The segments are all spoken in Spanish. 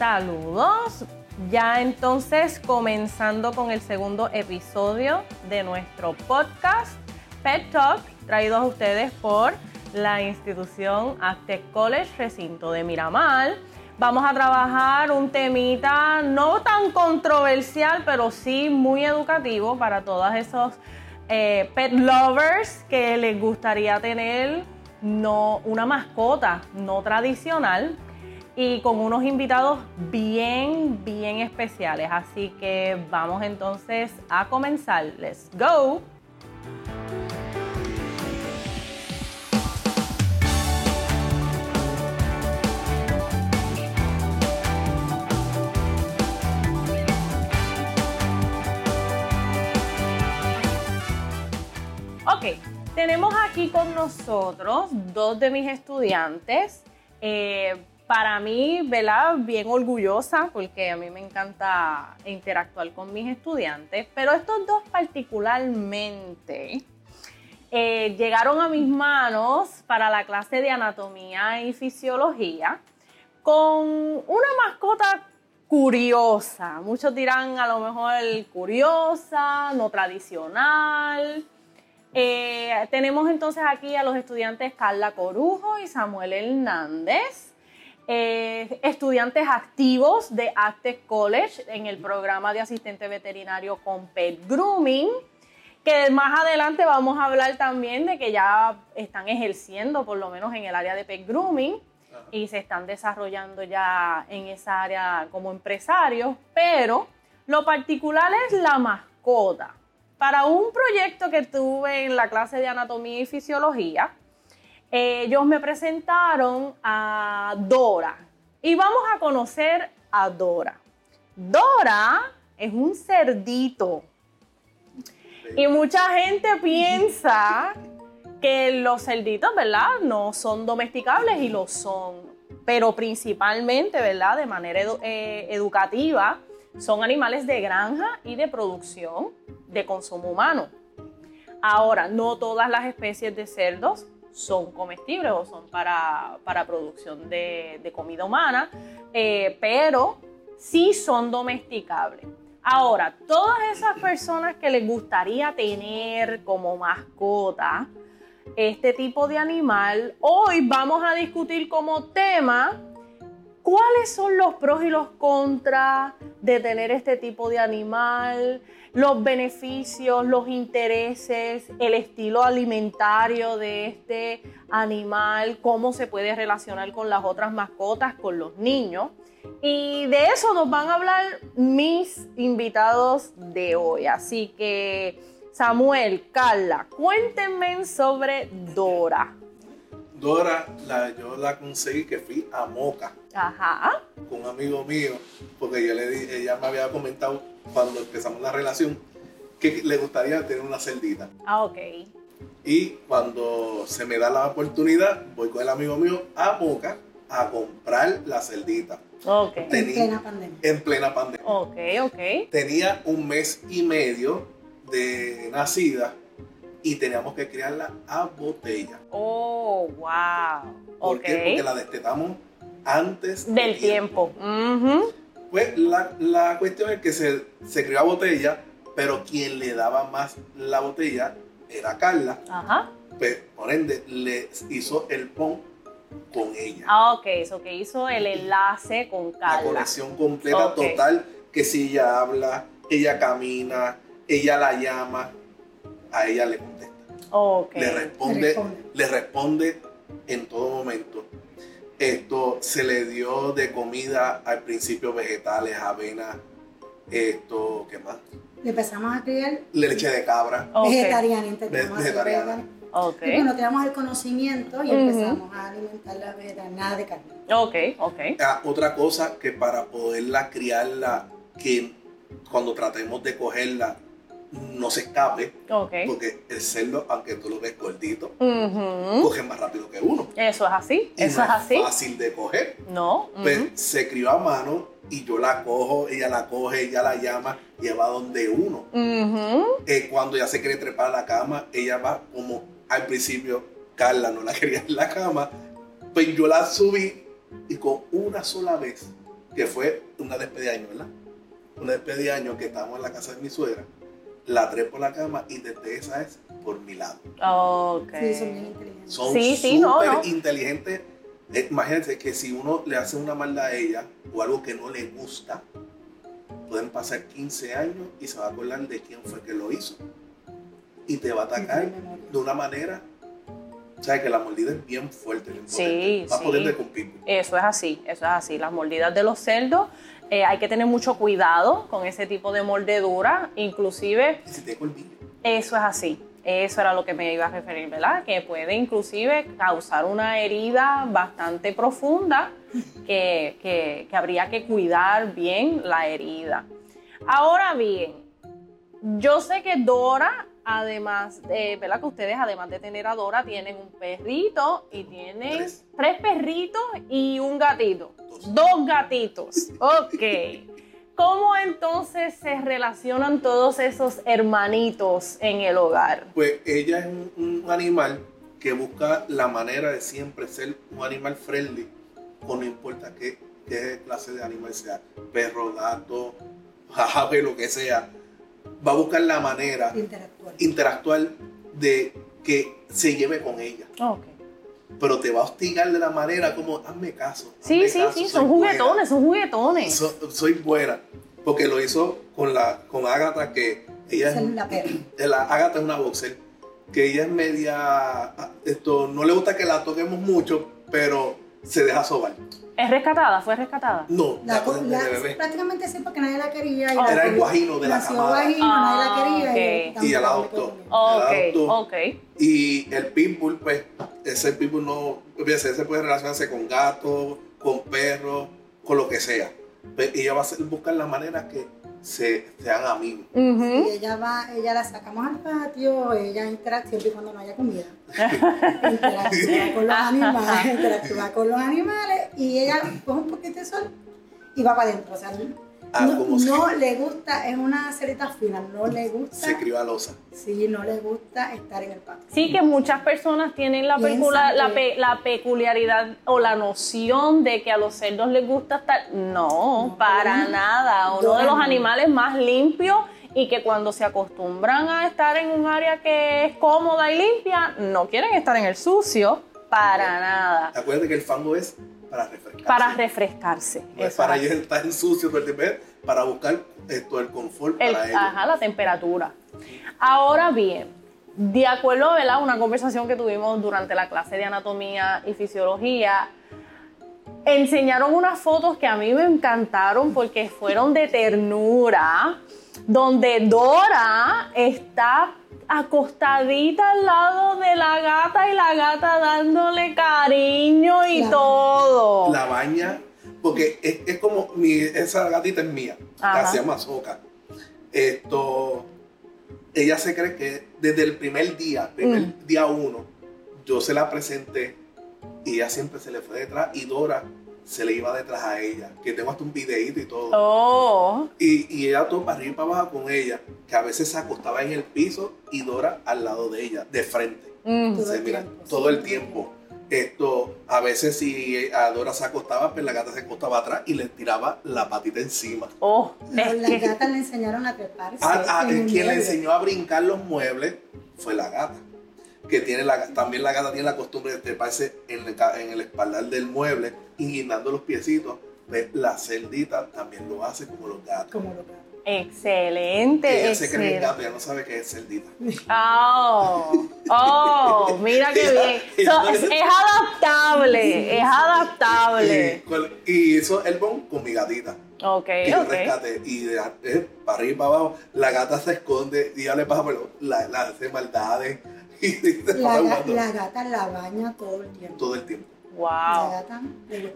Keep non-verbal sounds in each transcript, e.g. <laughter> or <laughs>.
Saludos. Ya entonces comenzando con el segundo episodio de nuestro podcast Pet Talk, traído a ustedes por la institución Aztec College Recinto de Miramar. Vamos a trabajar un temita no tan controversial, pero sí muy educativo para todos esos eh, pet lovers que les gustaría tener no, una mascota no tradicional y con unos invitados bien, bien especiales. Así que vamos entonces a comenzar. Let's go. Ok, tenemos aquí con nosotros dos de mis estudiantes. Eh, para mí, ¿verdad? Bien orgullosa porque a mí me encanta interactuar con mis estudiantes, pero estos dos particularmente eh, llegaron a mis manos para la clase de anatomía y fisiología con una mascota curiosa. Muchos dirán a lo mejor curiosa, no tradicional. Eh, tenemos entonces aquí a los estudiantes Carla Corujo y Samuel Hernández. Eh, estudiantes activos de Aztec College en el programa de asistente veterinario con Pet Grooming, que más adelante vamos a hablar también de que ya están ejerciendo, por lo menos en el área de Pet Grooming, y se están desarrollando ya en esa área como empresarios, pero lo particular es la mascota. Para un proyecto que tuve en la clase de anatomía y fisiología, ellos me presentaron a Dora y vamos a conocer a Dora. Dora es un cerdito y mucha gente piensa que los cerditos, ¿verdad? No son domesticables y lo son, pero principalmente, ¿verdad? De manera eh, educativa, son animales de granja y de producción de consumo humano. Ahora, no todas las especies de cerdos son comestibles o son para, producción de, comida humana, eh, pero sí son domesticables. Ahora, todas esas personas que les gustaría tener como mascota este tipo de animal, hoy vamos a discutir como tema cuáles son los pros y los contras de tener este tipo de animal, los beneficios, los intereses, el estilo alimentario de este animal, cómo se puede relacionar con las otras mascotas, con los niños. Y de eso nos van a hablar mis invitados de hoy. Así que, Samuel, Carla, cuéntenme sobre Dora. Dora, la, yo la conseguí que fui a Moca. Ajá. Con un amigo mío, porque yo le ella me había comentado cuando empezamos la relación que le gustaría tener una cerdita. Ah, ok. Y cuando se me da la oportunidad, voy con el amigo mío a Moca a comprar la cerdita. Ok. en plena pandemia. En plena pandemia. Ok, ok. Tenía un mes y medio de nacida y teníamos que criarla a botella. Oh, wow. ¿Por qué? Porque la destetamos antes del tiempo. Pues la, cuestión es que se, se crió a botella, pero quien le daba más la botella era Carla. Ajá. Pues por ende le hizo el pon con ella. Ah, ok, eso que hizo el enlace con Carla. La conexión completa, total, que si ella habla, ella camina, ella la llama, a ella le contesta. Le responde, le responde, en todo momento. Esto se le dio de comida al principio vegetales, avena, esto, ¿qué más? Le empezamos a criar leche de cabra. Vegetariana, intentamos vegetariana. Okay. Y bueno, teníamos el conocimiento y empezamos a alimentar la nada de carne. Ok, ok. Ah, otra cosa que para poderla criarla, que cuando tratemos de cogerla, no se escape. Porque el cerdo, aunque tú lo ves gordito, coge más rápido que uno. Eso es así. Eso es, así. fácil de coger. No. Pues se crió a mano y yo la cojo, ella la coge, ella la llama y va donde uno. Eh, cuando ya se quiere trepar a la cama, ella va como al principio, Carla no la <laughs> quería en la cama, pues yo la subí y con una sola vez que fue una despedida de año, ¿verdad? Una despedida de año que estábamos en la casa de mi suegra, la trepo por la cama y desde esa es por mi lado. Okay. Sí, son bien inteligentes. Son sí, inteligentes. Eh, imagínense que si uno le hace una maldad a ella o algo que no le gusta, pueden pasar 15 años y se va a acordar de quién fue que lo hizo. Y te va a atacar de una manera o sea, que la mordida es bien fuerte. Sí, Va sí. de cumplir. Eso es así, eso es así. Las mordidas de los cerdos, eh, hay que tener mucho cuidado con ese tipo de mordedura, inclusive... si te. Eso es así. Eso era lo que me iba a referir, ¿verdad? Que puede inclusive causar una herida bastante profunda que, que, que habría que cuidar bien la herida. Ahora bien, yo sé que Dora Además, de, ¿verdad? Que ustedes, además de tener a Dora, tienen un perrito y tienen tres, perritos y un gatito. Dos gatitos. Ok. ¿Cómo entonces se relacionan todos esos hermanitos en el hogar? Pues ella es un, animal que busca la manera de siempre ser un animal friendly, con no importa qué, qué clase de animal sea, perro, gato, <laughs> ave, lo que sea va a buscar la manera interactual, de que se lleve con ella. Pero te va a hostigar de la manera como, hazme caso. sí, sí, sí, son juguetones, son juguetones. soy buena. Porque lo hizo con la con Agatha, que ella es. La perra. La, Agatha es una boxer. Que ella es media. Esto, no le gusta que la toquemos mucho, pero se deja sobar. ¿Es rescatada? ¿Fue rescatada? No, la, prácticamente sí, porque nadie la quería. Y Era el guajino de la camada. guajino, nadie la quería. y, y, la adoptó. Ok, Y el pitbull, pues, ese pitbull no, ese puede relacionarse con gatos, con perros, con lo que sea. Pues, ella va a buscar la manera que se, sean amigos. Y ella va, ella la sacamos al patio, ella interactúa siempre cuando no haya comida. <laughs> interactúa con los animales, interactúa con los animales y ella coge un poquito de sol y va para adentro. O sea, Ah, no, le gusta, es una cerita fina, no le gusta. Se crió a losa. Sí, no le gusta estar en el patio. Sí, que muchas personas tienen la, la, peculiaridad o la noción de que a los cerdos les gusta estar. No, para nada. Uno de los animales más limpios y que cuando se acostumbran a estar en un área que es cómoda y limpia, no quieren estar en el sucio para nada. Acuérdate que el fango es para refrescarse. Para refrescarse. para ellos estar en sucio, para buscar esto, el confort para ellos. Ajá, la temperatura. Ahora bien, de acuerdo a una conversación que tuvimos durante la clase de anatomía y fisiología, enseñaron unas fotos que a mí me encantaron porque fueron de ternura, donde Dora está acostadita al lado de la gata y la gata dándole cariño y todo. La baña, porque es, como mi, esa gatita es mía, se llama Soca. Esto, ella se cree que desde el primer día, primer mm. día uno, yo se la presenté y ella siempre se le fue detrás y Dora se le iba detrás a ella, que tengo hasta un videíto y todo. Oh. Y, y ella todo para arriba y para abajo con ella, que a veces se acostaba en el piso y Dora al lado de ella, de frente. Mm. todo, el mira, todo el tiempo. Esto, a veces si a Dora se acostaba, pues la gata se acostaba atrás y le tiraba la patita encima. Oh, las gatas le enseñaron a treparse. Ah, ah quien le enseñó a brincar los muebles fue la gata que tiene la, también la gata tiene la costumbre de treparse en el, en el espaldar del mueble, guindando los piecitos. Pues la cerdita también lo hace como los gatos. Como los gatos. Excelente. Ella se cree gato, ya no sabe qué es cerdita. Oh, oh, mira qué <laughs> bien. es, adaptable, es adaptable. Y, eso el bon con mi gatita. Ok, que yo rescate y de, eh, para arriba y para abajo, la gata se esconde y ya le pasa, pero la, la hace maldades <laughs> la, la, gata la baña todo el tiempo. Todo el tiempo. Wow.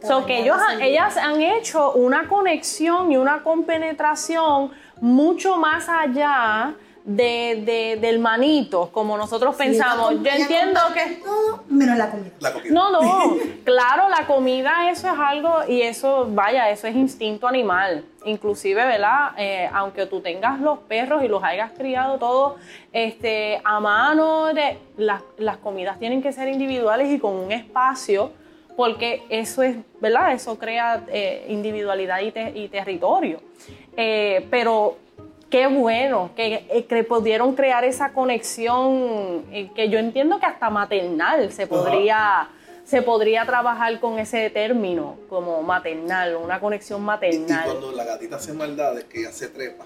so que ellos ellas han hecho una conexión y una compenetración mucho más allá de, del manito, como nosotros pensamos. Yo entiendo que... Todo menos la comida. la comida. No, no, <laughs> claro, la comida eso es algo, y eso, vaya, eso es instinto animal. Inclusive, ¿verdad? Eh, aunque tú tengas los perros y los hayas criado todos este, a mano, de, las, las comidas tienen que ser individuales y con un espacio porque eso es, ¿verdad? Eso crea eh, individualidad y, territorio. Eh, pero qué bueno que, eh, que, pudieron crear esa conexión que yo entiendo que hasta maternal se podría, se podría trabajar con ese término como maternal, una conexión maternal. Y, cuando la gatita hace maldades, que ella se trepa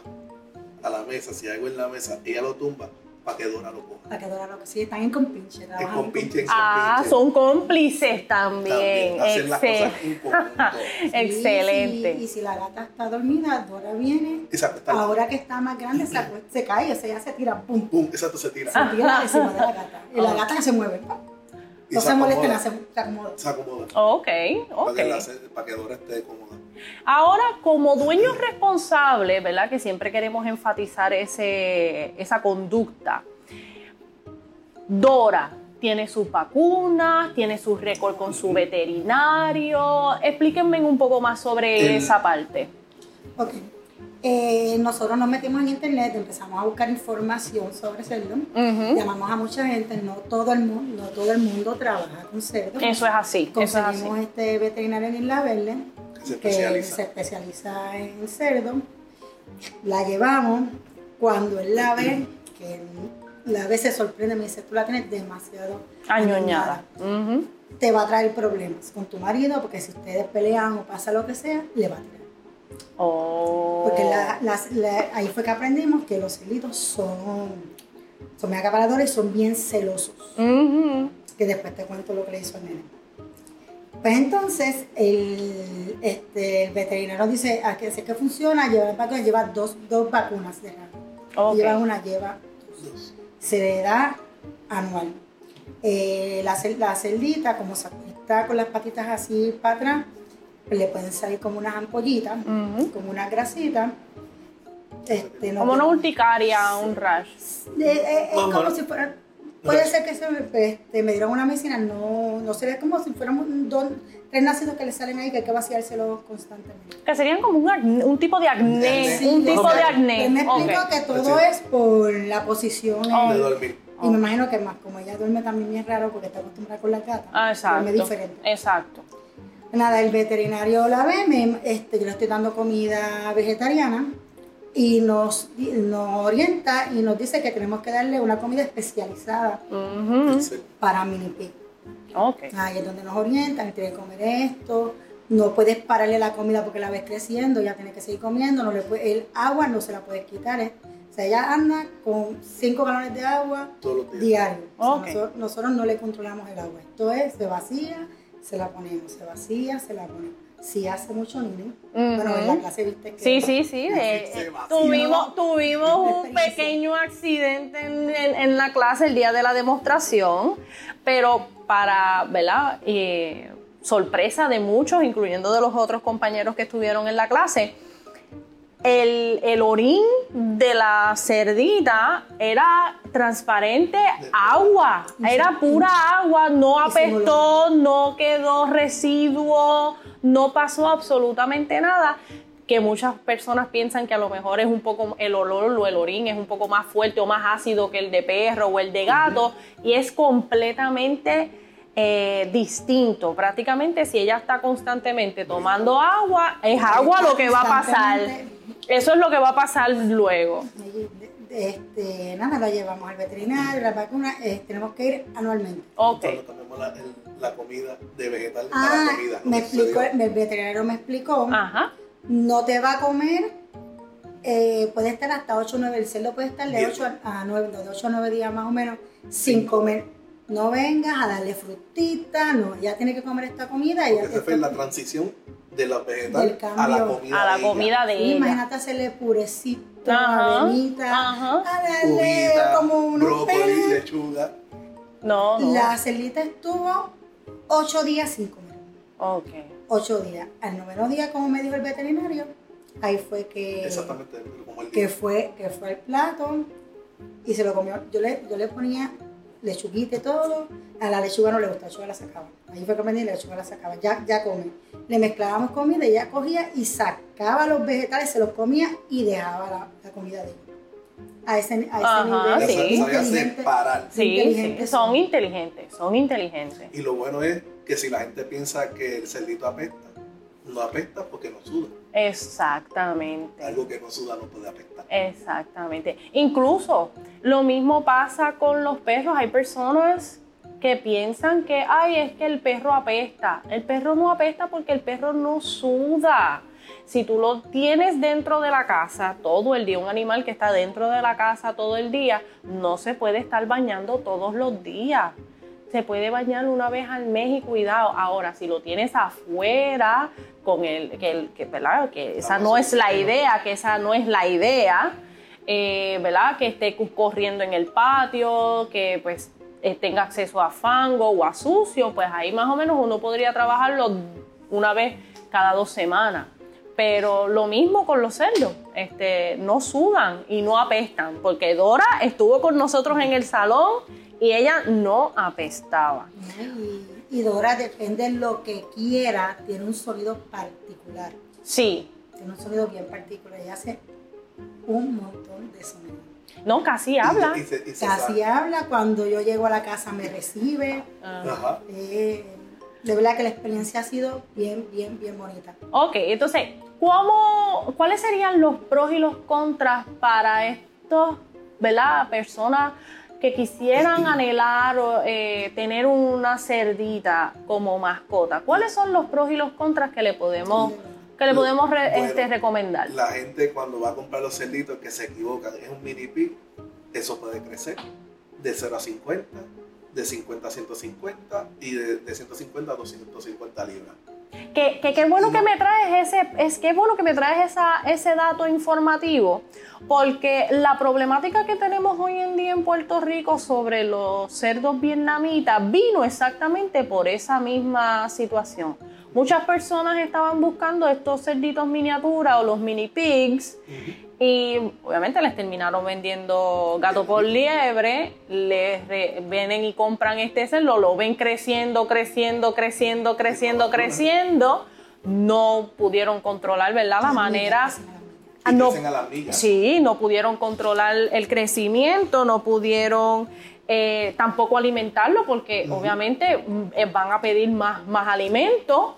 a la mesa, si hay algo en la mesa, ella lo tumba para que Dora lo coja. Para que Dora lo Sí, están en compinche. En compinche, Ah, son cómplices también. también <laughs> Excelente. Y si, la gata está dormida, Dora viene. Exacto, ahora que está más grande, se, se cae, o sea, ella se tira, pum. Pum, exacto, se tira. Se tira encima de la gata. <laughs> Y la gata se mueve. no se, molesta, se, se acomoda. Se acomoda. Ok, ok. Para que, para que Dora esté cómoda. Ahora, como dueños responsables, ¿verdad? Que siempre queremos enfatizar ese, esa conducta. Dora tiene sus vacunas, tiene su récord con su veterinario. Explíquenme un poco más sobre esa parte. Ok. Eh, nosotros nos metimos en internet, empezamos a buscar información sobre cerdo, llamamos a mucha gente, no todo el mundo, no todo el mundo trabaja con cerdo. Eso es así. Conseguimos este veterinario en Isla Verde que se especializa en cerdo. La llevamos. Cuando él la ve, que la ve se sorprende, me dice, tú la tienes demasiado añoñada. Te va a traer problemas con tu marido, porque si ustedes pelean o pasa lo que sea, le va a tirar. Oh. Porque ahí fue que aprendimos que los celitos son, son muy acaparadores y son bien celosos. Que después te cuento lo que le hizo a nene. Pues entonces el, este, veterinario dice, a que sé que funciona, lleva, lleva dos, dos vacunas de Lleva una, lleva dos. Se le da anual. Eh, la, la celdita, como está con las patitas así para atrás, le pueden salir como unas ampollitas, como una grasita. Este, como una urticaria, un rash. es como si fuera Puede ser que se me, este, me dieron una medicina, no, no sería como si fueran dos, tres nacidos que le salen ahí que hay que vaciárselo constantemente. Que serían como un, un tipo de acné, un tipo de acné. me explico que todo es por la posición de dormir. Y me imagino que más, como ella duerme también es raro porque está acostumbrada con la gata. Ah, exacto. Duerme diferente. Exacto. Nada, el veterinario la ve, me, este, yo le estoy dando comida vegetariana y nos, nos orienta y nos dice que tenemos que darle una comida especializada para mini pig. Okay. Ahí es donde nos orientan, tiene que comer esto, no puedes pararle la comida porque la ves creciendo, ya tiene que seguir comiendo, no le puede, el agua no se la puedes quitar. ¿eh? O sea, ella anda con 5 galones de agua diarios. nosotros, no le controlamos el agua. Esto es, se vacía, se la ponemos, se vacía, se la ponemos sí hace mucho niño. Bueno, en la clase viste que... Sí, sí, sí. <laughs> tuvimos, <laughs> tuvimos un pequeño accidente en, la clase el día de la demostración, pero para, ¿verdad? Eh, sorpresa de muchos, incluyendo de los otros compañeros que estuvieron en la clase, el, el, orín de la cerdita era transparente agua, era pura agua, no apestó, no quedó residuo, no pasó absolutamente nada. Que muchas personas piensan que a lo mejor es un poco el olor o el orín es un poco más fuerte o más ácido que el de perro o el de gato. Y es completamente eh, distinto. Prácticamente si ella está constantemente tomando agua, es agua lo que va a pasar. Eso es lo que va a pasar luego. Este, nada, la llevamos al veterinario, la vacuna, eh, tenemos que ir anualmente. Ok. la, comida de vegetal ah, la comida. Me explicó, el veterinario me explicó, Ajá. no te va a comer, eh, puede estar hasta 8 o 9, el cerdo puede estar de 8 a 9, de 8 a 9 días más o menos sin comer. No vengas a darle frutita, no, ya tiene que comer esta comida. y esa fue la transición de la vegetal a la comida, a la comida de, ella. Imagínate hacerle purecito, avenita, a darle como unos brócoli, lechuga. No, no. La celita estuvo ocho días sin comer. Ok. Ocho días. Al noveno día, como me dijo el veterinario, ahí fue que... Exactamente, como el que fue, que fue el plato y se lo comió. Yo le, yo le ponía lechuguita y todo. A la lechuga no le gusta, la lechuga la sacaba. Ahí fue que me la lechuga la sacaba. Ya, ya come. Le mezclábamos comida y ella cogía y sacaba los vegetales, se los comía y dejaba la, comida de ella. a ese, a ese nivel. Sí. separar. Sí, son inteligentes, son inteligentes. Y lo bueno es que si la gente piensa que el cerdito apesta, no apesta porque no suda. Exactamente. Algo que no suda no puede apestar. Exactamente. Incluso lo mismo pasa con los perros. Hay personas que piensan que, ay, es que el perro apesta. El perro no apesta porque el perro no suda. Si tú lo tienes dentro de la casa todo el día, un animal que está dentro de la casa todo el día, no se puede estar bañando todos los días. Se puede bañar una vez al mes y cuidado. Ahora, si lo tienes afuera, con el, que, que, ¿verdad? que esa no es la idea, que esa no es la idea, eh, ¿verdad? Que esté corriendo en el patio, que pues eh, tenga acceso a fango o a sucio, pues ahí más o menos uno podría trabajarlo una vez cada dos semanas. Pero lo mismo con los cerdos, este, no sudan y no apestan, porque Dora estuvo con nosotros en el salón y ella no apestaba. Y, Dora, depende de lo que quiera, tiene un sonido particular. Sí. Tiene un sonido bien particular. Ella hace un montón de sonidos. No, casi habla. casi habla. Cuando yo llego a la casa me recibe. Ajá. Eh, de verdad que la experiencia ha sido bien, bien, bien bonita. Ok, entonces, ¿cómo, ¿cuáles serían los pros y los contras para estos, ¿verdad? Personas que quisieran anhelar o eh, tener una cerdita como mascota. ¿Cuáles son los pros y los contras que le podemos, que le podemos este, recomendar? La gente cuando va a comprar los cerditos que se equivocan, es un mini pig, eso puede crecer de 0 a 50 de 50 a 150 y de, 150 a 250 libras. Qué, bueno que me traes ese, es que bueno que me traes esa, ese dato informativo, porque la problemática que tenemos hoy en día en Puerto Rico sobre los cerdos vietnamitas vino exactamente por esa misma situación. Muchas personas estaban buscando estos cerditos miniatura o los mini pigs y obviamente les terminaron vendiendo gato por liebre, les vienen y compran este cerdo, lo ven creciendo, creciendo, creciendo, creciendo, creciendo. No pudieron controlar, ¿verdad? La manera... No, sí, no pudieron controlar el crecimiento, no pudieron eh, tampoco alimentarlo porque obviamente mm, van a pedir más, más alimento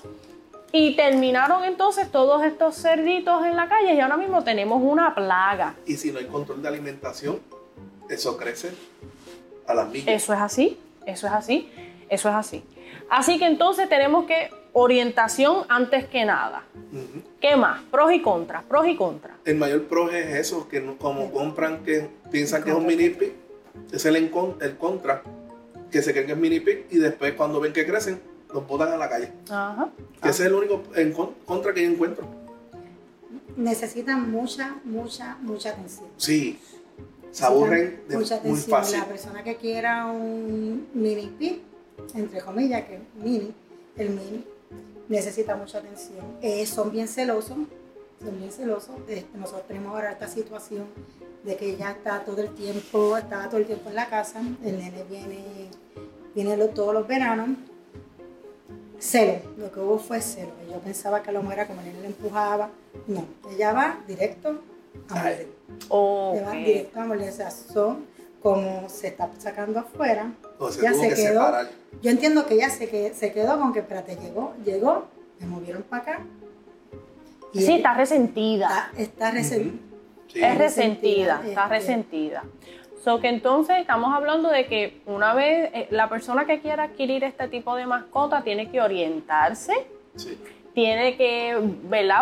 y terminaron entonces todos estos cerditos en la calle y ahora mismo tenemos una plaga. Y si no hay control de alimentación, eso crece a las millas. Eso es así, eso es así, eso es así. Así que entonces tenemos que orientación antes que nada. ¿Qué más? Pros y contras, pros y contras. El mayor pro es eso, que como compran, que piensan que es un mini pig, es el, el contra, que se creen que es mini pig y después cuando ven que crecen, los botan a la calle. Ajá. ese es el único en contra que yo encuentro. Necesitan mucha, mucha, mucha atención. Sí. Se aburren de mucha atención. Muy fácil. La persona que quiera un mini pig, entre comillas, que mini, el mini, necesita mucha atención. Eh, son bien celosos, son bien celosos. Este, nosotros tenemos ahora esta situación de que ella está todo el tiempo, estaba todo el tiempo en la casa, el nene viene, viene todos los veranos cero. Lo que hubo fue cero. Yo pensaba que lo muera como él le empujaba. No, ella va directo a morir. Ella va directo a morir. O sea, son como se está sacando afuera. ya se quedó. Yo entiendo que ella se, que, se quedó con que, espérate, llegó, llegó, me movieron para acá. Sí, está resentida. Está, resentida. Es resentida, está este, resentida. So que entonces estamos hablando de que una vez eh, la persona que quiera adquirir este tipo de mascota tiene que orientarse, tiene que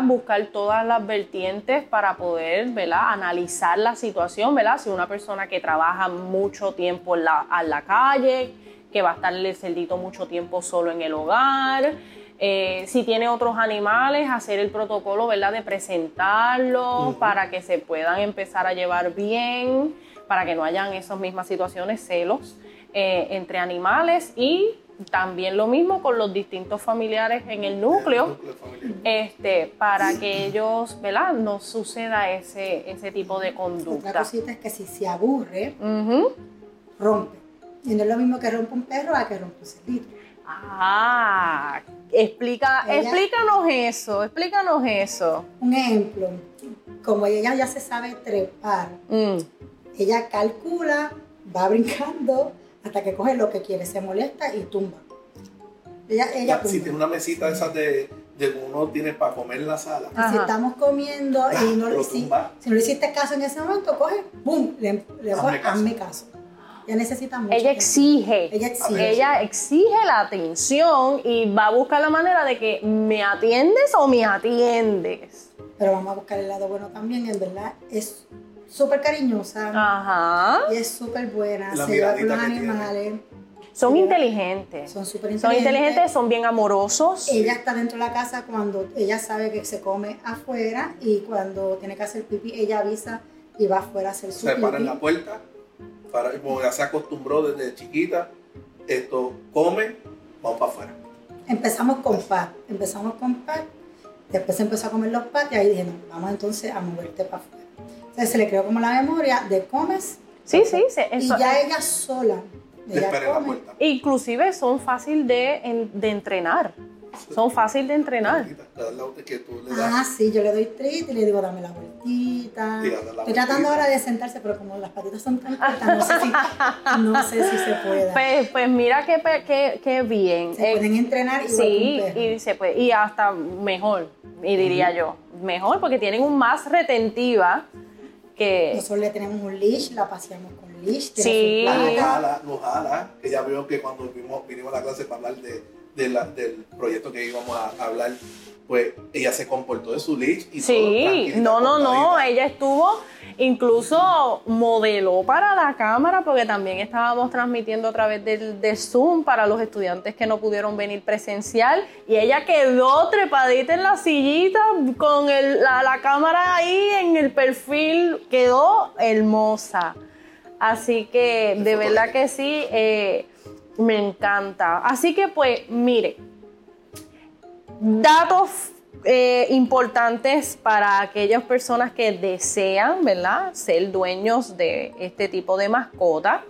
buscar todas las vertientes para poder analizar la situación, ¿verdad? si una persona que trabaja mucho tiempo en la, la calle, que va a estar el cerdito mucho tiempo solo en el hogar, eh, si tiene otros animales, hacer el protocolo ¿verdad? de presentarlos para que se puedan empezar a llevar bien para que no hayan esas mismas situaciones, celos eh, entre animales y también lo mismo con los distintos familiares en el núcleo, este, para que ellos, ¿verdad? No suceda ese, ese tipo de conducta. Otra cosita es que si se aburre, rompe. Y no es lo mismo que rompe un perro a que rompe un cerdito. Ah, explica, explícanos eso, explícanos eso. Un ejemplo, como ella ya se sabe trepar, mm ella calcula, va brincando hasta que coge lo que quiere, se molesta y tumba. Ella, ella si tiene una mesita esa de, de uno tiene para comer en la sala. Si estamos comiendo y no, si, si, no le hiciste caso en ese momento, coge, ¡bum! Le, le hazme caso. Ella necesita mucho. Ella exige. Ella exige. Ella exige la atención y va a buscar la manera de que me atiendes o me atiendes. Pero vamos a buscar el lado bueno también, en verdad es súper cariñosa. Ajá. Y es súper buena. se lleva con los animales. Son inteligentes. Son súper inteligentes. Son inteligentes, son bien amorosos. Ella está dentro de la casa cuando ella sabe que se come afuera y cuando tiene que hacer pipí, ella avisa y va afuera a hacer su se para en la puerta para, como ya se acostumbró desde chiquita, esto come, vamos para afuera. Empezamos con pat, empezamos con pat, después empezó a comer los pat y ahí dije, vamos entonces a moverte para afuera. Entonces se le creó como la memoria de comes. Sí, sí, y ya ella sola. Ella come. Inclusive son fácil de, de entrenar. Son fáciles de entrenar. Ah, sí, yo le doy treat y le digo, dame la vueltita. Estoy tratando ahora de sentarse, pero como las patitas son tan cortas, no sé si, <laughs> no sé si se puede. Pues, pues mira qué, qué, qué bien. Se pueden entrenar y Sí, y, se puede, y hasta mejor, y diría yo. Mejor porque tienen un más retentiva que... Nosotros le tenemos un leash, la paseamos con leash. Sí. Nos jala, nos jala, que ya veo que cuando vinimos, vinimos a la clase para hablar de del proyecto que íbamos a, hablar, pues ella se comportó de su leash y Sí, no, no, no, ella estuvo, incluso modeló para la cámara porque también estábamos transmitiendo a través del, de Zoom para los estudiantes que no pudieron venir presencial y ella quedó trepadita en la sillita con la, la cámara ahí en el perfil, quedó hermosa. Así que de verdad que sí. Eh, me encanta. Así que pues, mire, datos eh, importantes para aquellas personas que desean, ¿verdad? Ser dueños de este tipo de mascota.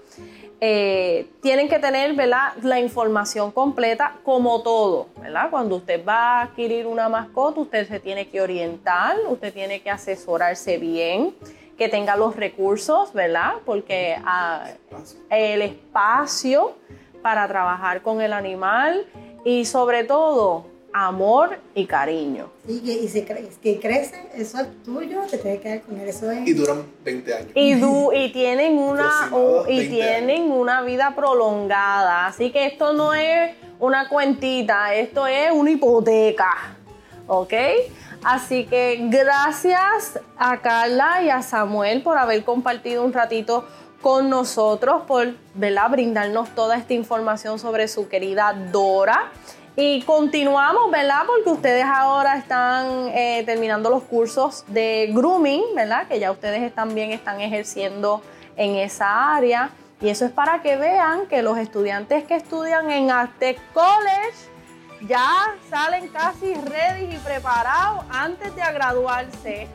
Eh, tienen que tener, ¿verdad? La información completa como todo, ¿verdad? Cuando usted va a adquirir una mascota, usted se tiene que orientar, usted tiene que asesorarse bien, que tenga los recursos, ¿verdad? Porque ah, el espacio para trabajar con el animal y sobre todo amor y cariño. Y que, y que crece, eso es tuyo, te tienes que quedar con él, eso es... Y duran 20 años. Y, y tienen, una, y tienen una vida prolongada, así que esto no es una cuentita, esto es una hipoteca, ¿ok? Así que gracias a Carla y a Samuel por haber compartido un ratito con nosotros por brindarnos toda esta información sobre su querida Dora. Y continuamos, ¿verdad? Porque ustedes ahora están eh, terminando los cursos de grooming, ¿verdad? Que ya ustedes también están ejerciendo en esa área. Y eso es para que vean que los estudiantes que estudian en Aztec College ya salen casi ready y preparados antes de graduarse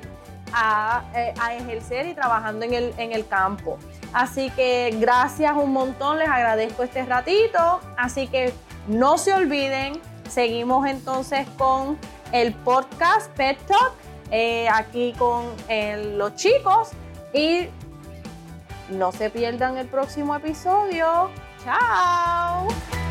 a, eh, ejercer y trabajando en el campo. Así que gracias un montón, les agradezco este ratito. Así que no se olviden, seguimos entonces con el podcast Pet Talk, eh, aquí con eh, los chicos. Y no se pierdan el próximo episodio. Chao.